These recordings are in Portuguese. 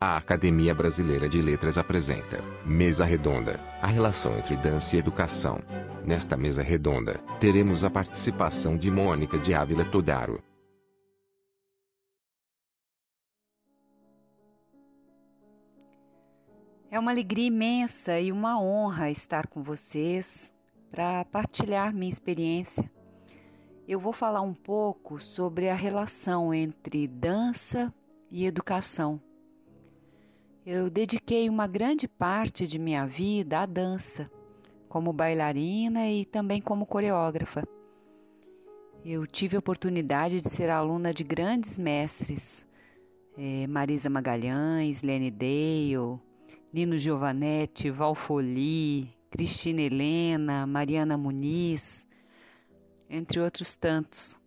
A Academia Brasileira de Letras apresenta Mesa Redonda a relação entre dança e educação. Nesta mesa redonda, teremos a participação de Mônica de Ávila Todaro. É uma alegria imensa e uma honra estar com vocês para partilhar minha experiência. Eu vou falar um pouco sobre a relação entre dança e educação eu dediquei uma grande parte de minha vida à dança, como bailarina e também como coreógrafa. Eu tive a oportunidade de ser aluna de grandes mestres, é, Marisa Magalhães, Lene Dale, Nino Giovanetti, Val Foli, Cristina Helena, Mariana Muniz, entre outros tantos.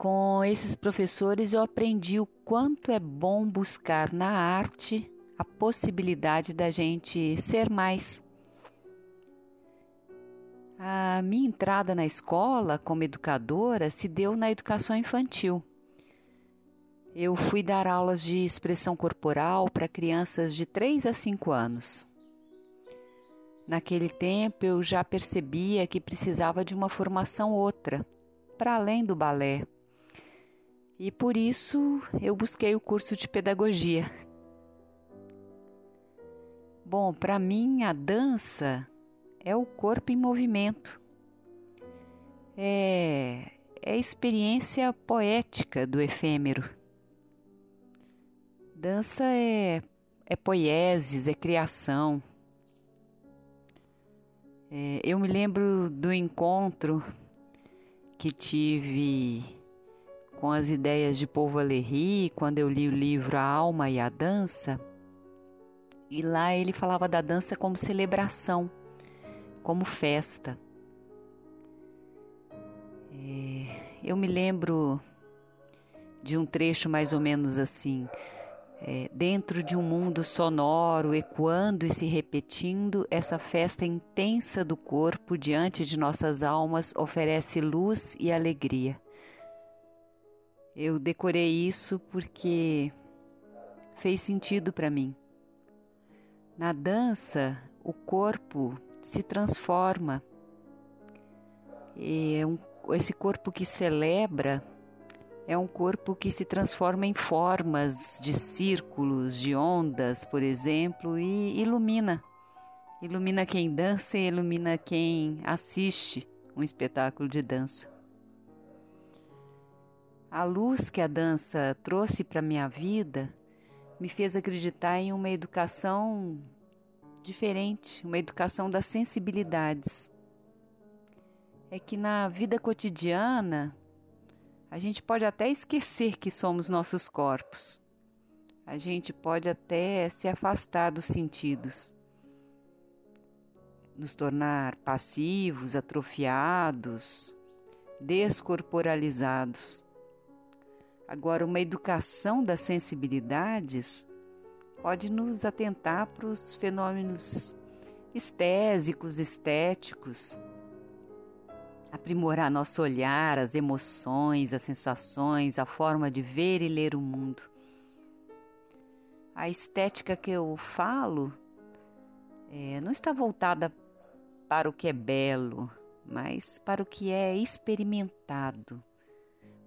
Com esses professores eu aprendi o quanto é bom buscar na arte a possibilidade da gente ser mais. A minha entrada na escola como educadora se deu na educação infantil. Eu fui dar aulas de expressão corporal para crianças de 3 a 5 anos. Naquele tempo eu já percebia que precisava de uma formação outra, para além do balé e por isso eu busquei o curso de pedagogia. Bom, para mim a dança é o corpo em movimento. É, é a experiência poética do efêmero. Dança é, é poieses, é criação. É, eu me lembro do encontro que tive com as ideias de Paul Valéry, quando eu li o livro A Alma e a Dança, e lá ele falava da dança como celebração, como festa. É, eu me lembro de um trecho mais ou menos assim. É, dentro de um mundo sonoro, ecoando e se repetindo, essa festa intensa do corpo diante de nossas almas oferece luz e alegria. Eu decorei isso porque fez sentido para mim. Na dança, o corpo se transforma. E é esse corpo que celebra é um corpo que se transforma em formas de círculos, de ondas, por exemplo, e ilumina. Ilumina quem dança e ilumina quem assiste um espetáculo de dança. A luz que a dança trouxe para minha vida me fez acreditar em uma educação diferente, uma educação das sensibilidades. É que na vida cotidiana a gente pode até esquecer que somos nossos corpos. A gente pode até se afastar dos sentidos, nos tornar passivos, atrofiados, descorporalizados. Agora, uma educação das sensibilidades pode nos atentar para os fenômenos estésicos, estéticos, aprimorar nosso olhar, as emoções, as sensações, a forma de ver e ler o mundo. A estética que eu falo é, não está voltada para o que é belo, mas para o que é experimentado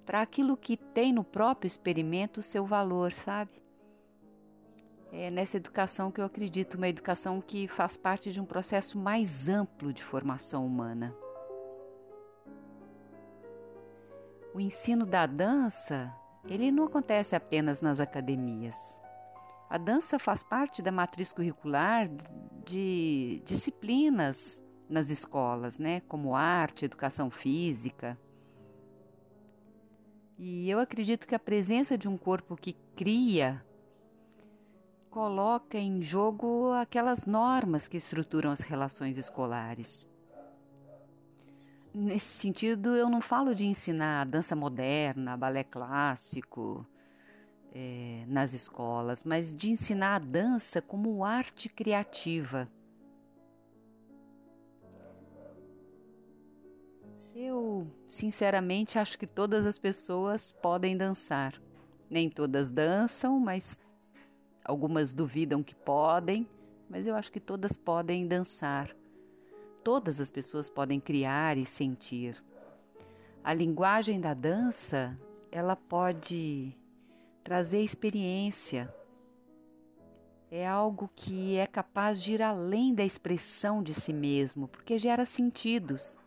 para aquilo que tem no próprio experimento o seu valor, sabe? É nessa educação que eu acredito, uma educação que faz parte de um processo mais amplo de formação humana. O ensino da dança, ele não acontece apenas nas academias. A dança faz parte da matriz curricular de disciplinas nas escolas, né, como arte, educação física. E eu acredito que a presença de um corpo que cria coloca em jogo aquelas normas que estruturam as relações escolares. Nesse sentido, eu não falo de ensinar dança moderna, balé clássico é, nas escolas, mas de ensinar a dança como arte criativa Eu, sinceramente, acho que todas as pessoas podem dançar. Nem todas dançam, mas algumas duvidam que podem, mas eu acho que todas podem dançar. Todas as pessoas podem criar e sentir. A linguagem da dança, ela pode trazer experiência. É algo que é capaz de ir além da expressão de si mesmo, porque gera sentidos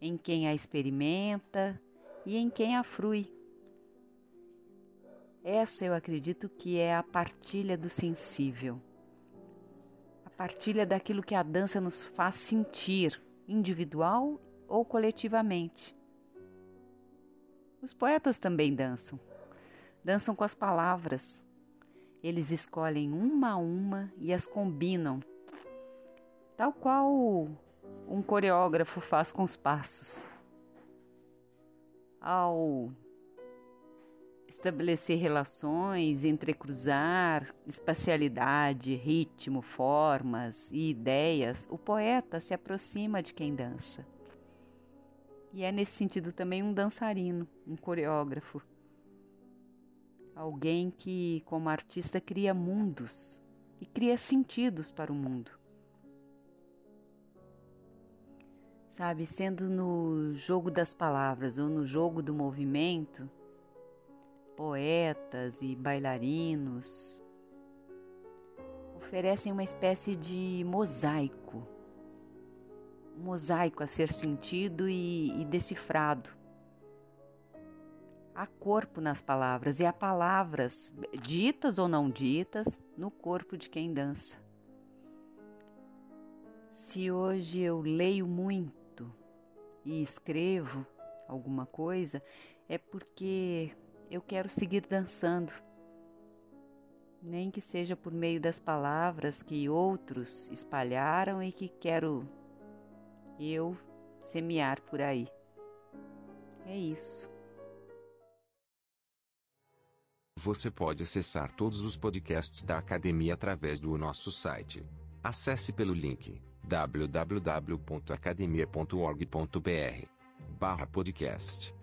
em quem a experimenta e em quem a frui. Essa eu acredito que é a partilha do sensível. A partilha daquilo que a dança nos faz sentir, individual ou coletivamente. Os poetas também dançam. Dançam com as palavras. Eles escolhem uma a uma e as combinam, tal qual um coreógrafo faz com os passos. Ao estabelecer relações, entrecruzar espacialidade, ritmo, formas e ideias, o poeta se aproxima de quem dança. E é nesse sentido também um dançarino, um coreógrafo. Alguém que, como artista, cria mundos e cria sentidos para o mundo. Sabe, sendo no jogo das palavras ou no jogo do movimento, poetas e bailarinos oferecem uma espécie de mosaico um mosaico a ser sentido e, e decifrado. Há corpo nas palavras e há palavras, ditas ou não ditas, no corpo de quem dança. Se hoje eu leio muito e escrevo alguma coisa, é porque eu quero seguir dançando. Nem que seja por meio das palavras que outros espalharam e que quero eu semear por aí. É isso. Você pode acessar todos os podcasts da academia através do nosso site. Acesse pelo link www.academia.org.br/podcast.